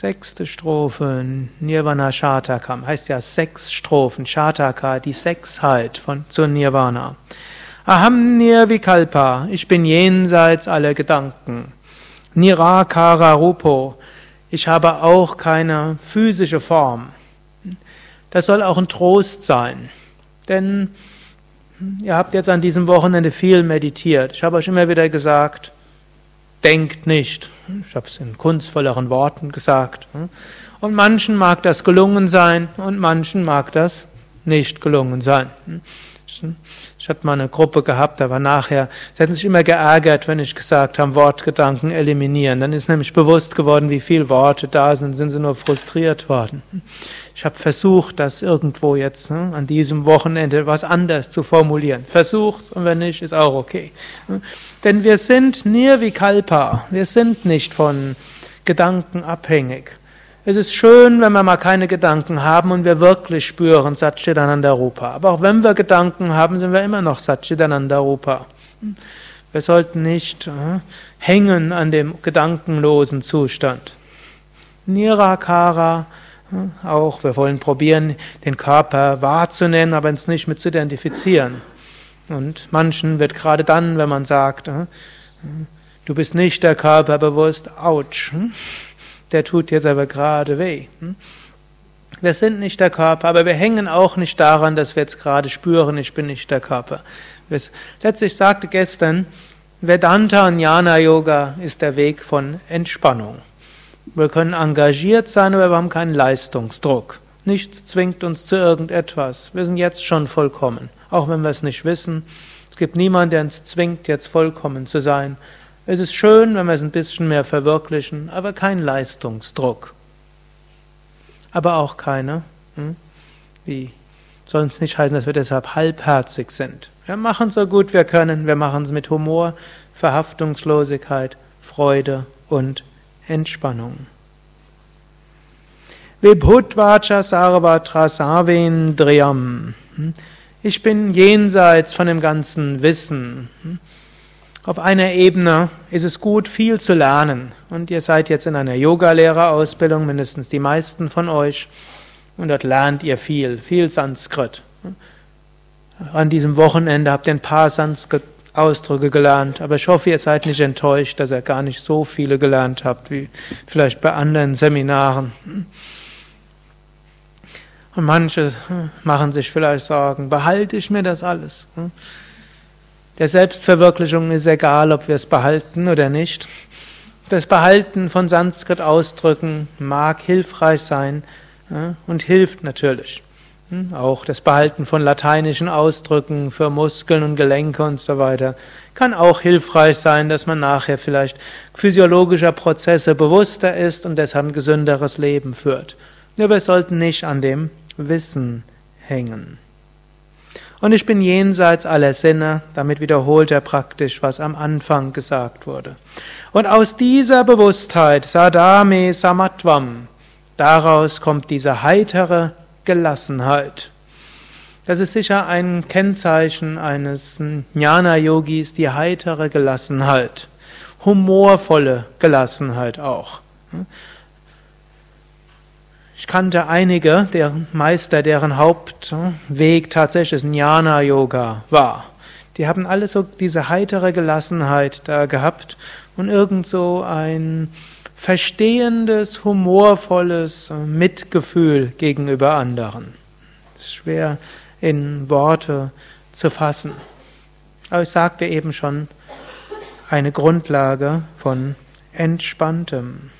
Sechste Strophe, Nirvana Shatakam, heißt ja sechs Strophen, Shataka, die Sechsheit von, zur Nirvana. Aham Nirvikalpa, ich bin jenseits aller Gedanken. Nirakara Rupo, ich habe auch keine physische Form. Das soll auch ein Trost sein, denn ihr habt jetzt an diesem Wochenende viel meditiert. Ich habe euch immer wieder gesagt, denkt nicht. Ich habe es in kunstvolleren Worten gesagt. Und manchen mag das gelungen sein und manchen mag das nicht gelungen sein. Ich hatte mal eine Gruppe gehabt, war nachher, sie hatten sich immer geärgert, wenn ich gesagt habe, Wortgedanken eliminieren. Dann ist nämlich bewusst geworden, wie viele Worte da sind, sind sie nur frustriert worden. Ich habe versucht, das irgendwo jetzt ne, an diesem Wochenende was anders zu formulieren. Versucht's und wenn nicht, ist auch okay. Denn wir sind Nirvikalpa, wir sind nicht von Gedanken abhängig. Es ist schön, wenn wir mal keine Gedanken haben und wir wirklich spüren Satchitananda Rupa. Aber auch wenn wir Gedanken haben, sind wir immer noch Satchitananda Rupa. Wir sollten nicht äh, hängen an dem gedankenlosen Zustand. Nirakara, äh, auch, wir wollen probieren, den Körper wahrzunehmen, aber uns nicht mit zu identifizieren. Und manchen wird gerade dann, wenn man sagt, äh, du bist nicht der Körper bewusst, ouch. Hm? Der tut jetzt aber gerade weh. Hm? Wir sind nicht der Körper, aber wir hängen auch nicht daran, dass wir jetzt gerade spüren, ich bin nicht der Körper. Letztlich sagte gestern, Vedanta und Jnana Yoga ist der Weg von Entspannung. Wir können engagiert sein, aber wir haben keinen Leistungsdruck. Nichts zwingt uns zu irgendetwas. Wir sind jetzt schon vollkommen, auch wenn wir es nicht wissen. Es gibt niemanden, der uns zwingt, jetzt vollkommen zu sein. Es ist schön, wenn wir es ein bisschen mehr verwirklichen, aber kein Leistungsdruck. Aber auch keine, hm? wie soll es nicht heißen, dass wir deshalb halbherzig sind. Wir machen so gut wir können, wir machen es mit Humor, Verhaftungslosigkeit, Freude und Entspannung. Vibhutvacha sarvatra savendriyam. Hm? Ich bin jenseits von dem ganzen Wissen. Auf einer Ebene ist es gut, viel zu lernen. Und ihr seid jetzt in einer Yogalehrerausbildung, mindestens die meisten von euch. Und dort lernt ihr viel, viel Sanskrit. An diesem Wochenende habt ihr ein paar Sanskrit-Ausdrücke gelernt. Aber ich hoffe, ihr seid nicht enttäuscht, dass ihr gar nicht so viele gelernt habt, wie vielleicht bei anderen Seminaren. Und manche machen sich vielleicht Sorgen, behalte ich mir das alles? Der Selbstverwirklichung ist egal, ob wir es behalten oder nicht. Das Behalten von Sanskrit-Ausdrücken mag hilfreich sein und hilft natürlich. Hm, auch das Behalten von lateinischen Ausdrücken für Muskeln und Gelenke und so weiter kann auch hilfreich sein, dass man nachher vielleicht physiologischer Prozesse bewusster ist und deshalb ein gesünderes Leben führt. Nur wir sollten nicht an dem Wissen hängen. Und ich bin jenseits aller Sinne, damit wiederholt er praktisch, was am Anfang gesagt wurde. Und aus dieser Bewusstheit, Sadame Samatvam, daraus kommt diese heitere Gelassenheit. Das ist sicher ein Kennzeichen eines Jnana-Yogis, die heitere Gelassenheit, humorvolle Gelassenheit auch. Ich kannte einige, deren Meister, deren Hauptweg tatsächlich Jnana Yoga war. Die haben alle so diese heitere Gelassenheit da gehabt und irgend so ein verstehendes, humorvolles Mitgefühl gegenüber anderen. Das ist schwer in Worte zu fassen. Aber ich sagte eben schon, eine Grundlage von Entspanntem.